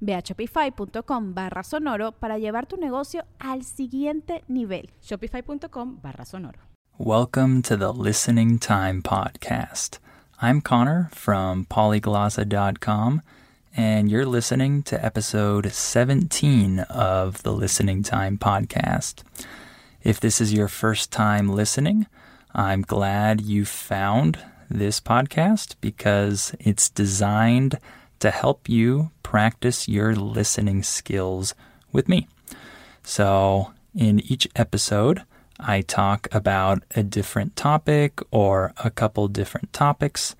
Ve a shopify.com barra sonoro para llevar tu negocio al siguiente nivel. Shopify.com barra sonoro. Welcome to the Listening Time Podcast. I'm Connor from polyglossa.com, and you're listening to episode 17 of the Listening Time Podcast. If this is your first time listening, I'm glad you found this podcast because it's designed to help you practice your listening skills with me. So, in each episode, I talk about a different topic or a couple different topics,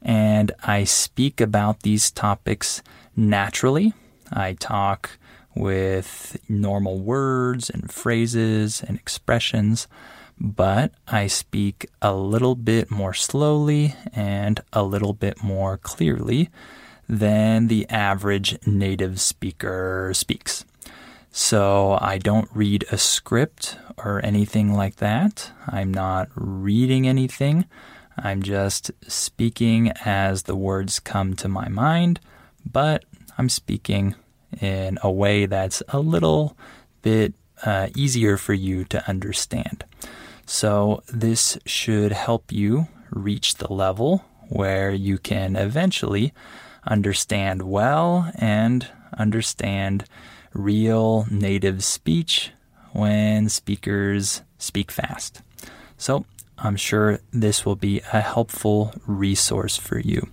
and I speak about these topics naturally. I talk with normal words and phrases and expressions, but I speak a little bit more slowly and a little bit more clearly than the average native speaker speaks. So I don't read a script or anything like that. I'm not reading anything. I'm just speaking as the words come to my mind, but I'm speaking in a way that's a little bit uh, easier for you to understand. So this should help you reach the level where you can eventually understand well and understand real native speech when speakers speak fast. So, I'm sure this will be a helpful resource for you.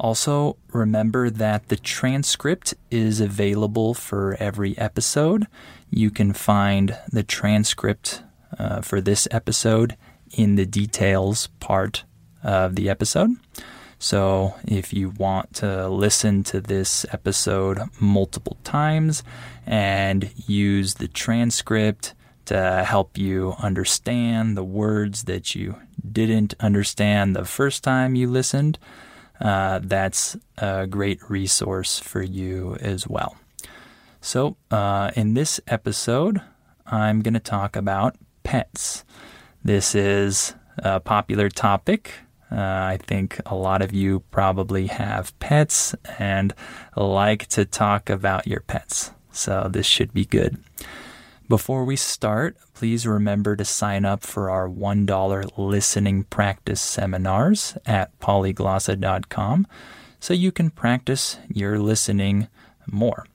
Also, remember that the transcript is available for every episode. You can find the transcript uh, for this episode in the details part of the episode. So, if you want to listen to this episode multiple times and use the transcript to help you understand the words that you didn't understand the first time you listened, uh, that's a great resource for you as well. So, uh, in this episode, I'm going to talk about pets. This is a popular topic uh, I think a lot of you probably have pets and like to talk about your pets. So this should be good. Before we start, please remember to sign up for our $1 listening practice seminars at polyglossa.com so you can practice your listening more.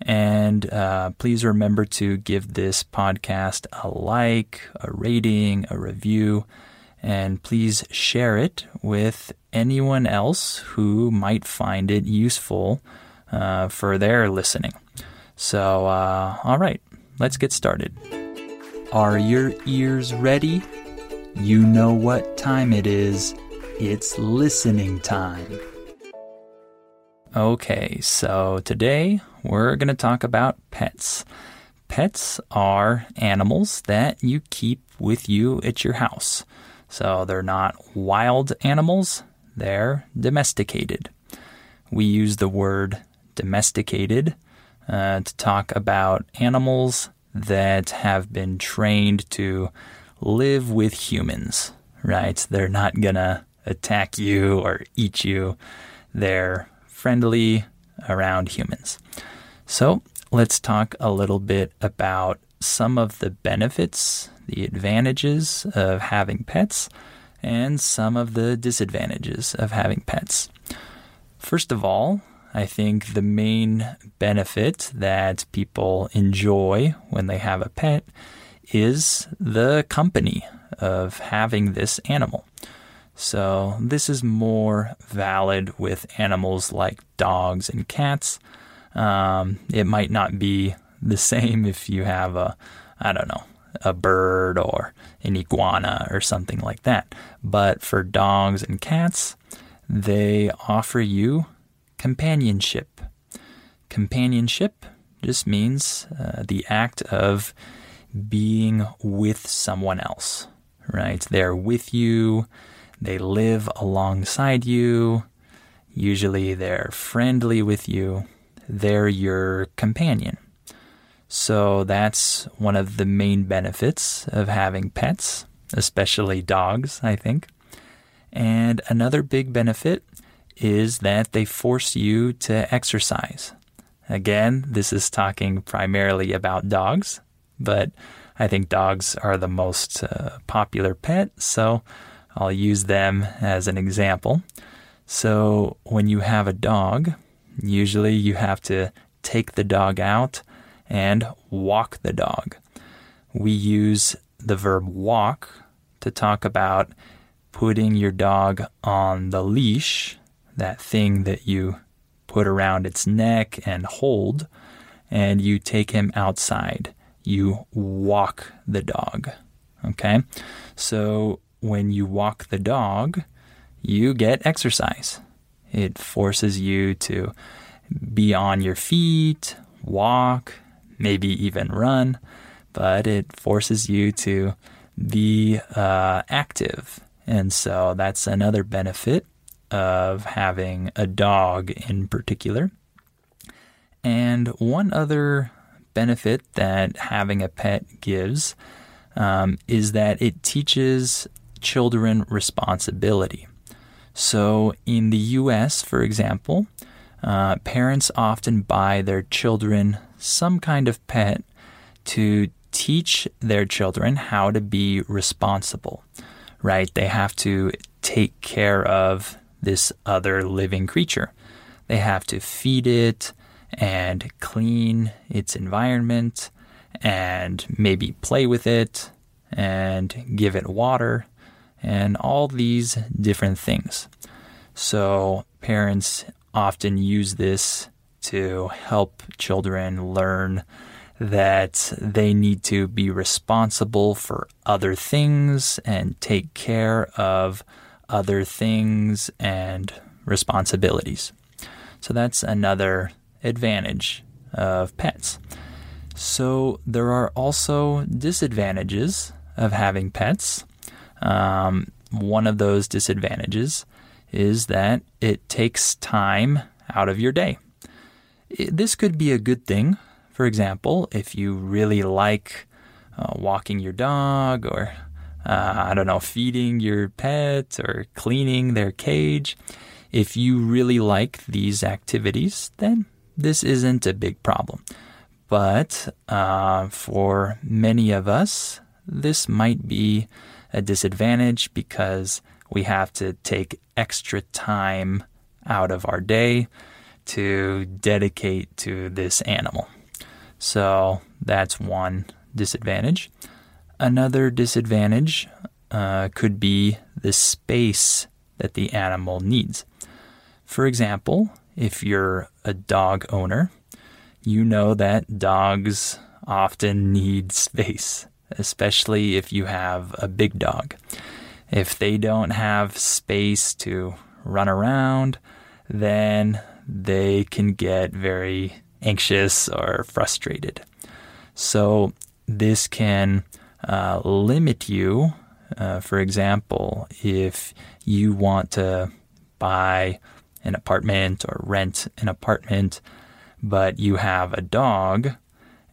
And uh, please remember to give this podcast a like, a rating, a review and please share it with anyone else who might find it useful uh, for their listening. So, uh, all right, let's get started. Are your ears ready? You know what time it is. It's listening time. Okay, so today we're going to talk about pets. Pets are animals that you keep with you at your house. So they're not wild animals, they're domesticated. We use the word domesticated uh, to talk about animals that have been trained to live with humans, right? They're not gonna attack you or eat you. They're friendly around humans. So let's talk a little bit about some of the benefits the advantages of having pets and some of the disadvantages of having pets. First of all, I think the main benefit that people enjoy when they have a pet is the company of having this animal. So, this is more valid with animals like dogs and cats. Um, it might not be the same if you have a, I don't know, a bird or an iguana or something like that. But for dogs and cats, they offer you companionship. Companionship just means uh, the act of being with someone else, right? They're with you, they live alongside you, usually they're friendly with you, they're your companion. So that's one of the main benefits of having pets, especially dogs, I think. And another big benefit is that they force you to exercise. Again, this is talking primarily about dogs, but I think dogs are the most uh, popular pet, so I'll use them as an example. So, when you have a dog, usually you have to take the dog out and walk the dog. We use the verb walk to talk about putting your dog on the leash, that thing that you put around its neck and hold, and you take him outside. You walk the dog. Okay? So when you walk the dog, you get exercise. It forces you to be on your feet, walk, maybe even run, but it forces you to be uh, active. And so that's another benefit of having a dog in particular. And one other benefit that having a pet gives um, is that it teaches children responsibility. So in the US, for example, uh, parents often buy their children some kind of pet to teach their children how to be responsible, right? They have to take care of this other living creature. They have to feed it and clean its environment and maybe play with it and give it water and all these different things. So, parents often use this to help children learn that they need to be responsible for other things and take care of other things and responsibilities. So that's another advantage of pets. So there are also disadvantages of having pets. Um, one of those disadvantages is that it takes time out of your day. This could be a good thing. For example, if you really like uh, walking your dog or, uh, I don't know, feeding your pet or cleaning their cage, if you really like these activities, then this isn't a big problem. But uh, for many of us, this might be a disadvantage because we have to take extra time out of our day to dedicate to this animal. So that's one disadvantage. Another disadvantage uh, could be the space that the animal needs. For example, if you're a dog owner, you know that dogs often need space, especially if you have a big dog. If they don't have space to run around, then they can get very anxious or frustrated. So, this can uh, limit you. Uh, for example, if you want to buy an apartment or rent an apartment, but you have a dog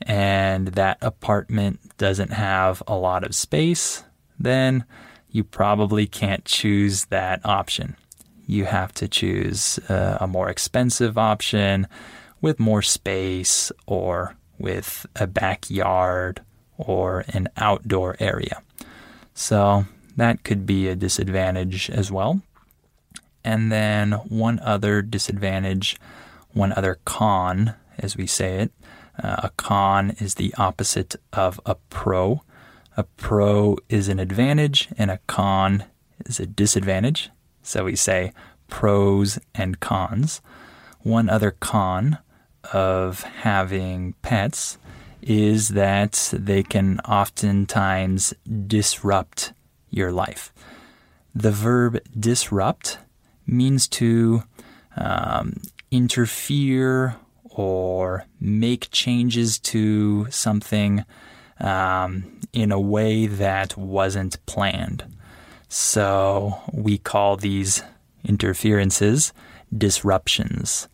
and that apartment doesn't have a lot of space, then you probably can't choose that option you have to choose uh, a more expensive option with more space or with a backyard or an outdoor area. So that could be a disadvantage as well. And then one other disadvantage, one other con, as we say it. Uh, a con is the opposite of a pro. A pro is an advantage and a con is a disadvantage. So we say pros and cons. One other con of having pets is that they can oftentimes disrupt your life. The verb disrupt means to um, interfere or make changes to something um, in a way that wasn't planned. So we call these interferences disruptions.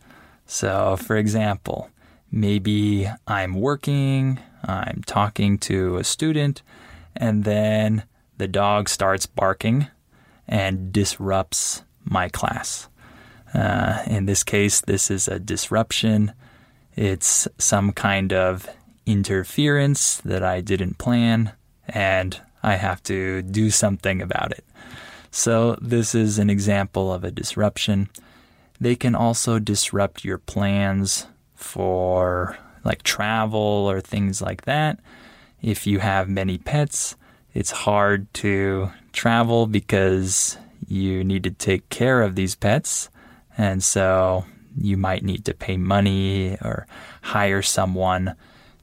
So, for example, maybe I'm working, I'm talking to a student, and then the dog starts barking and disrupts my class. Uh, in this case, this is a disruption. It's some kind of interference that I didn't plan, and I have to do something about it. So, this is an example of a disruption. They can also disrupt your plans for like travel or things like that. If you have many pets, it's hard to travel because you need to take care of these pets. And so you might need to pay money or hire someone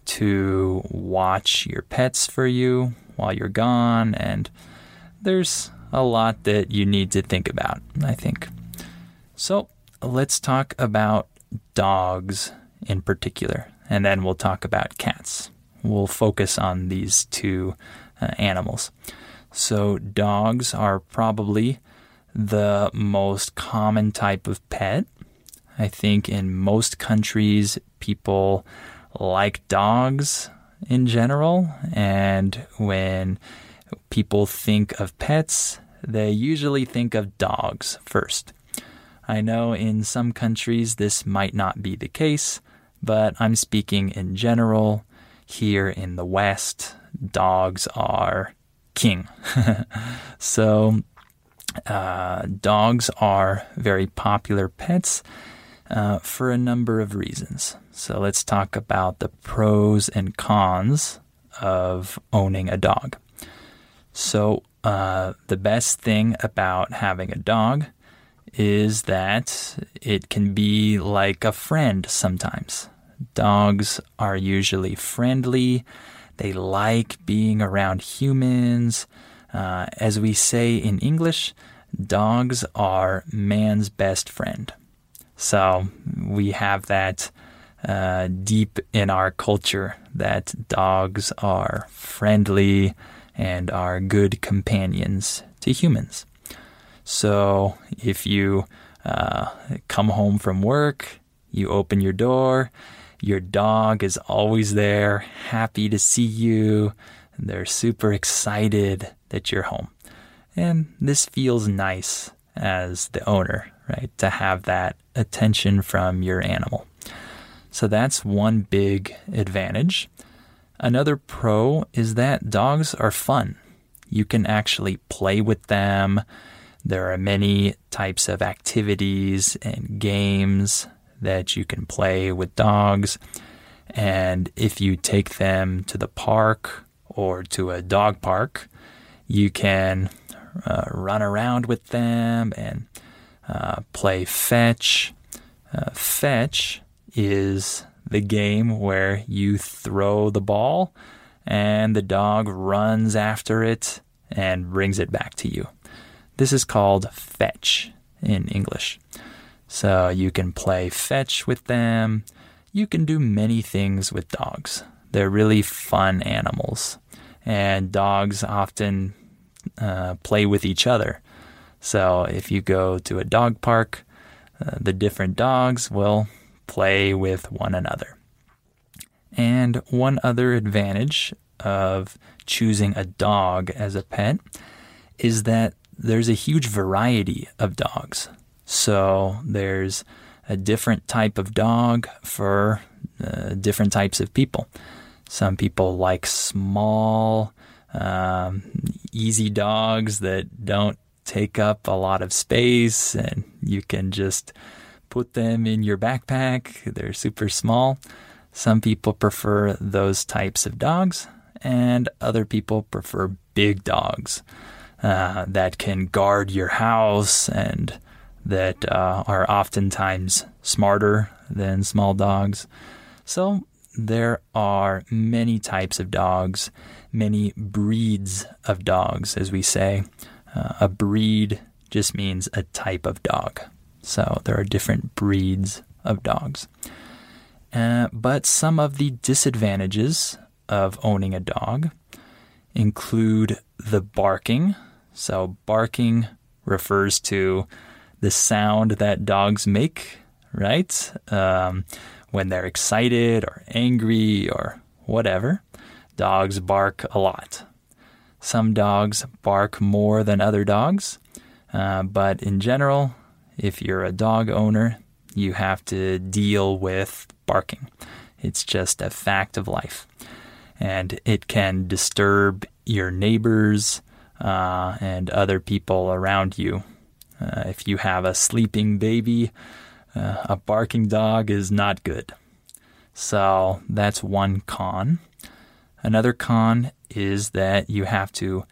to watch your pets for you while you're gone. And there's a lot that you need to think about, I think. So let's talk about dogs in particular, and then we'll talk about cats. We'll focus on these two uh, animals. So, dogs are probably the most common type of pet. I think in most countries, people like dogs in general, and when people think of pets, they usually think of dogs first. I know in some countries this might not be the case, but I'm speaking in general. Here in the West, dogs are king. so, uh, dogs are very popular pets uh, for a number of reasons. So, let's talk about the pros and cons of owning a dog. So, uh, the best thing about having a dog is that it can be like a friend sometimes. Dogs are usually friendly, they like being around humans. Uh, as we say in English, dogs are man's best friend. So we have that uh, deep in our culture that dogs are friendly and are good companions to humans. So if you uh, come home from work, you open your door, your dog is always there, happy to see you. They're super excited that you're home. And this feels nice as the owner, right? To have that attention from your animal. So that's one big advantage. Another pro is that dogs are fun. You can actually play with them. There are many types of activities and games that you can play with dogs. And if you take them to the park or to a dog park, you can uh, run around with them and uh, play fetch. Uh, fetch is the game where you throw the ball and the dog runs after it and brings it back to you. This is called fetch in English. So you can play fetch with them. You can do many things with dogs. They're really fun animals. And dogs often uh, play with each other. So if you go to a dog park, uh, the different dogs will play with one another. And one other advantage of choosing a dog as a pet is that there's a huge variety of dogs. So there's a different type of dog for uh, different types of people. Some people like small, um, easy dogs that don't take up a lot of space and you can just put them in your backpack. They're super small. Some people prefer those types of dogs, and other people prefer big dogs uh, that can guard your house and that uh, are oftentimes smarter than small dogs. So there are many types of dogs, many breeds of dogs, as we say. Uh, a breed just means a type of dog. So there are different breeds of dogs. Uh, but some of the disadvantages of owning a dog include the barking. So, barking refers to the sound that dogs make, right? Um, when they're excited or angry or whatever, dogs bark a lot. Some dogs bark more than other dogs, uh, but in general, if you're a dog owner, you have to deal with barking. It's just a fact of life. And it can disturb your neighbors uh, and other people around you. Uh, if you have a sleeping baby, uh, a barking dog is not good. So that's one con. Another con is that you have to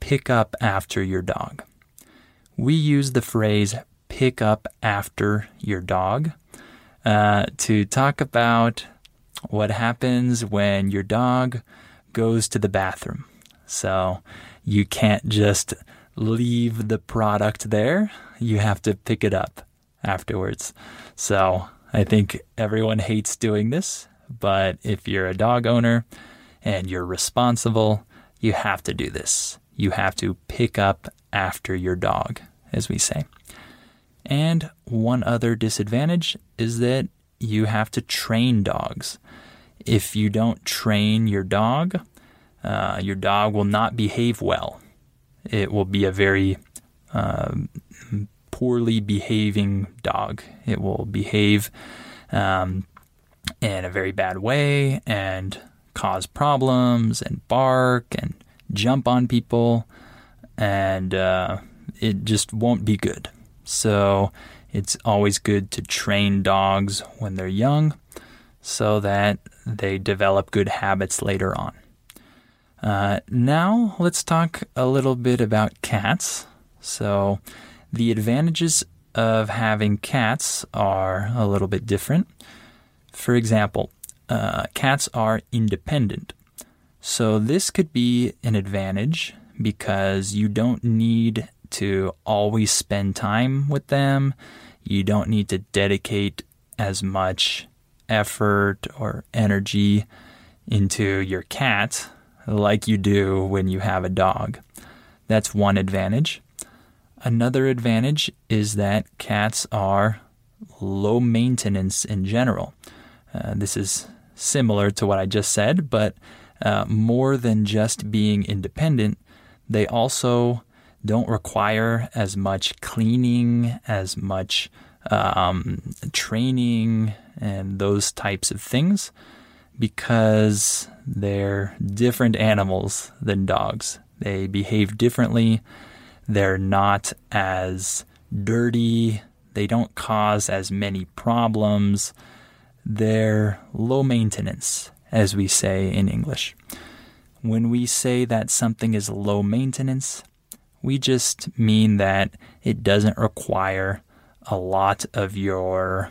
pick up after your dog. We use the phrase pick up after your dog uh, to talk about what happens when your dog goes to the bathroom. So you can't just leave the product there, you have to pick it up afterwards. So I think everyone hates doing this, but if you're a dog owner and you're responsible, you have to do this. You have to pick up after your dog, as we say. And one other disadvantage is that you have to train dogs. If you don't train your dog, uh, your dog will not behave well. It will be a very uh, poorly behaving dog. It will behave um, in a very bad way and cause problems and bark and jump on people, and uh, it just won't be good. So it's always good to train dogs when they're young so that they develop good habits later on. Uh, now, let's talk a little bit about cats. So, the advantages of having cats are a little bit different. For example, uh, cats are independent. So, this could be an advantage because you don't need to always spend time with them. You don't need to dedicate as much effort or energy into your cat like you do when you have a dog. That's one advantage. Another advantage is that cats are low maintenance in general. Uh, this is similar to what I just said, but uh, more than just being independent, they also don't require as much cleaning, as much um, training, and those types of things because they're different animals than dogs. They behave differently. They're not as dirty. They don't cause as many problems. They're low maintenance, as we say in English. When we say that something is low maintenance, we just mean that it doesn't require a lot of your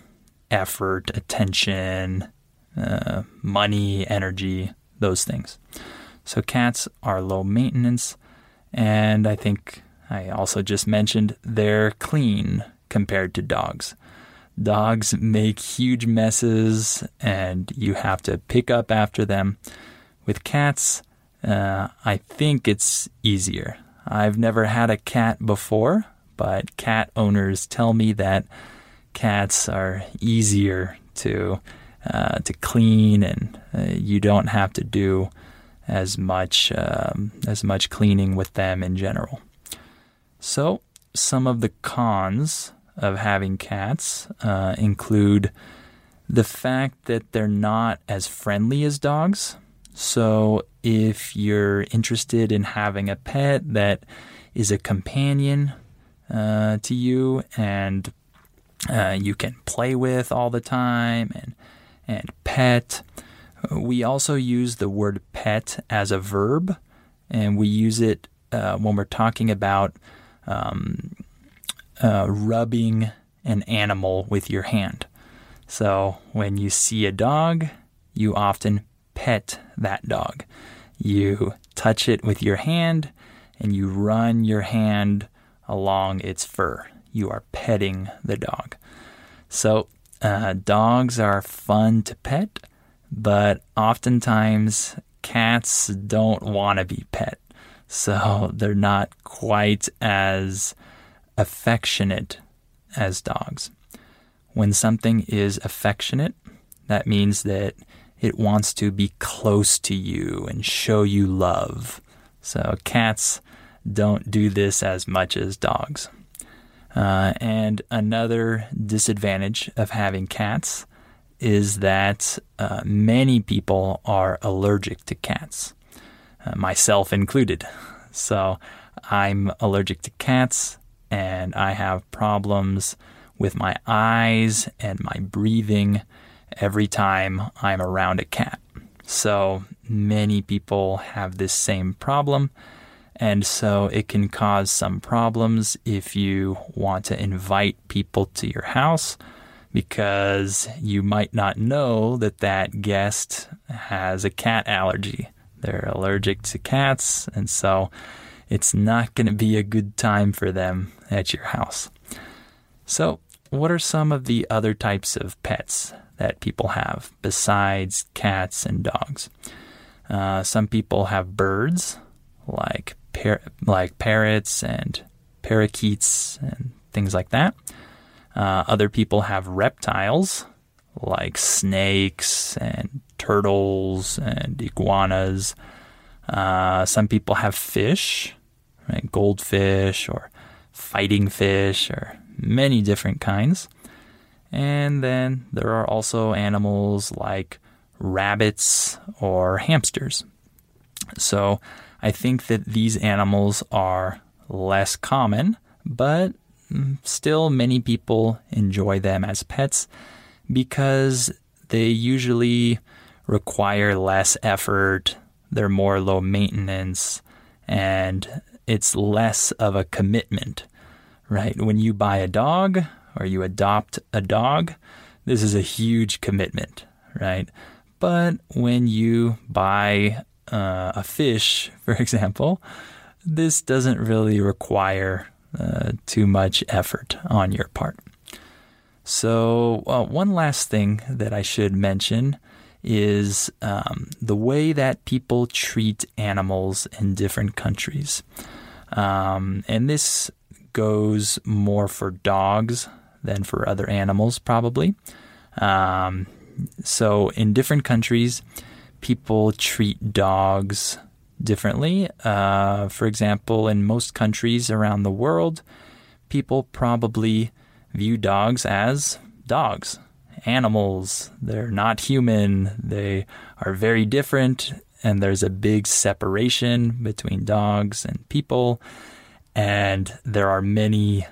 effort, attention, uh, money, energy, those things. So cats are low maintenance, and I think I also just mentioned they're clean compared to dogs. Dogs make huge messes, and you have to pick up after them. With cats, uh, I think it's easier. I've never had a cat before, but cat owners tell me that cats are easier to uh, to clean, and uh, you don't have to do as much um, as much cleaning with them in general. So, some of the cons of having cats uh, include the fact that they're not as friendly as dogs. So, if you're interested in having a pet that is a companion uh, to you and uh, you can play with all the time and and pet, We also use the word pet as a verb, and we use it uh, when we're talking about um, uh, rubbing an animal with your hand. So when you see a dog, you often pet that dog. You touch it with your hand and you run your hand along its fur. You are petting the dog. So, uh, dogs are fun to pet, but oftentimes cats don't want to be pet. So, they're not quite as affectionate as dogs. When something is affectionate, that means that it wants to be close to you and show you love. So cats don't do this as much as dogs. Uh, and another disadvantage of having cats is that uh, many people are allergic to cats, uh, myself included. So I'm allergic to cats and I have problems with my eyes and my breathing every time I'm around a cat. So many people have this same problem. And so it can cause some problems if you want to invite people to your house because you might not know that that guest has a cat allergy. They're allergic to cats, and so it's not going to be a good time for them at your house. So, what are some of the other types of pets that people have besides cats and dogs. Uh, some people have birds like par- like parrots and parakeets and things like that. Uh, other people have reptiles like snakes and turtles and iguanas. Uh, some people have fish, right? goldfish or fighting fish or many different kinds. And then there are also animals like rabbits or hamsters. So I think that these animals are less common, but mm, still many people enjoy them as pets because they usually require less effort, they're more low maintenance, and it's less of a commitment, right? When you buy a dog, or you adopt a dog, this is a huge commitment, right? But when you buy uh, a fish, for example, this doesn't really require uh, too much effort on your part. So, uh, one last thing that I should mention is um, the way that people treat animals in different countries. Um, and this goes more for dogs than for other animals, probably. Um, so, in different countries, people treat dogs differently. Uh, for example, in most countries around the world, people probably view dogs as dogs, animals. They're not human, they are very different, and there's a big separation between dogs and people. And there are many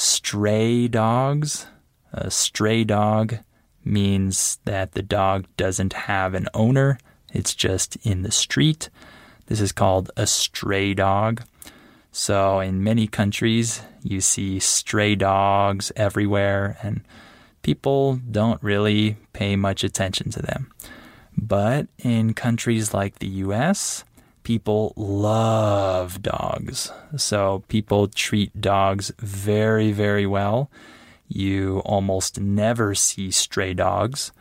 stray dogs. A stray dog means that the dog doesn't have an owner, it's just in the street. This is called a stray dog. So, in many countries, you see stray dogs everywhere, and people don't really pay much attention to them. But in countries like the US, people love dogs. So people treat dogs very, very well. You almost never see stray dogs.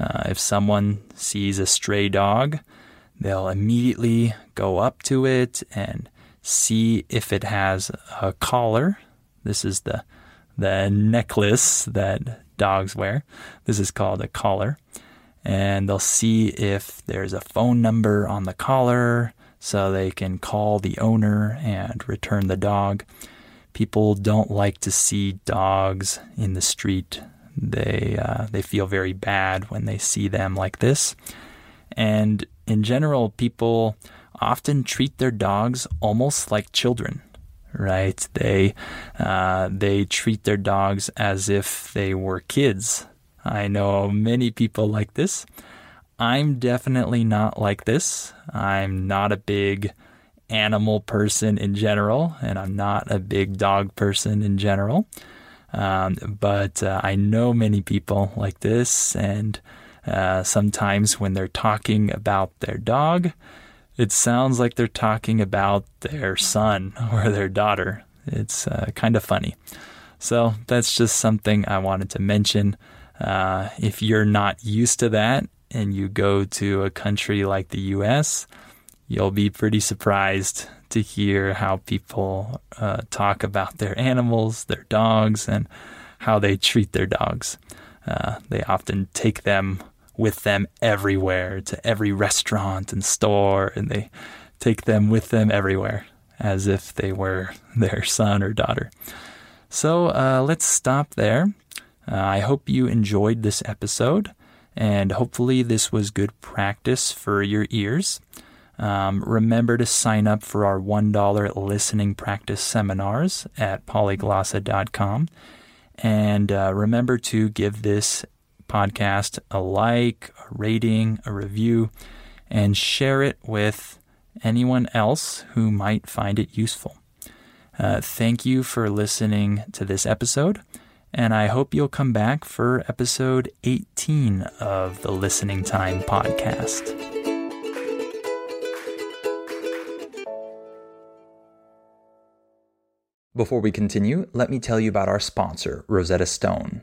Uh, if someone sees a stray dog, they'll immediately go up to it and see if it has a collar. This is the the necklace that dogs wear. This is called a collar. And they'll see if there's a phone number on the collar so they can call the owner and return the dog. People don't like to see dogs in the street. They uh, they feel very bad when they see them like this. And in general, people often treat their dogs almost like children, right? They uh, they treat their dogs as if they were kids. I know many people like this. I'm definitely not like this. I'm not a big animal person in general, and I'm not a big dog person in general. Um, but uh, I know many people like this, and uh, sometimes when they're talking about their dog, it sounds like they're talking about their son or their daughter. It's uh, kind of funny. So that's just something I wanted to mention. Uh, if you're not used to that and you go to a country like the US, you'll be pretty surprised to hear how people uh, talk about their animals, their dogs, and how they treat their dogs. Uh, they often take them with them everywhere to every restaurant and store, and they take them with them everywhere as if they were their son or daughter. So uh, let's stop there. Uh, I hope you enjoyed this episode, and hopefully, this was good practice for your ears. Um, remember to sign up for our $1 listening practice seminars at polyglossa.com. And uh, remember to give this podcast a like, a rating, a review, and share it with anyone else who might find it useful. Uh, thank you for listening to this episode, and I hope you'll come back for episode 18 of the Listening Time podcast. Before we continue, let me tell you about our sponsor, Rosetta Stone.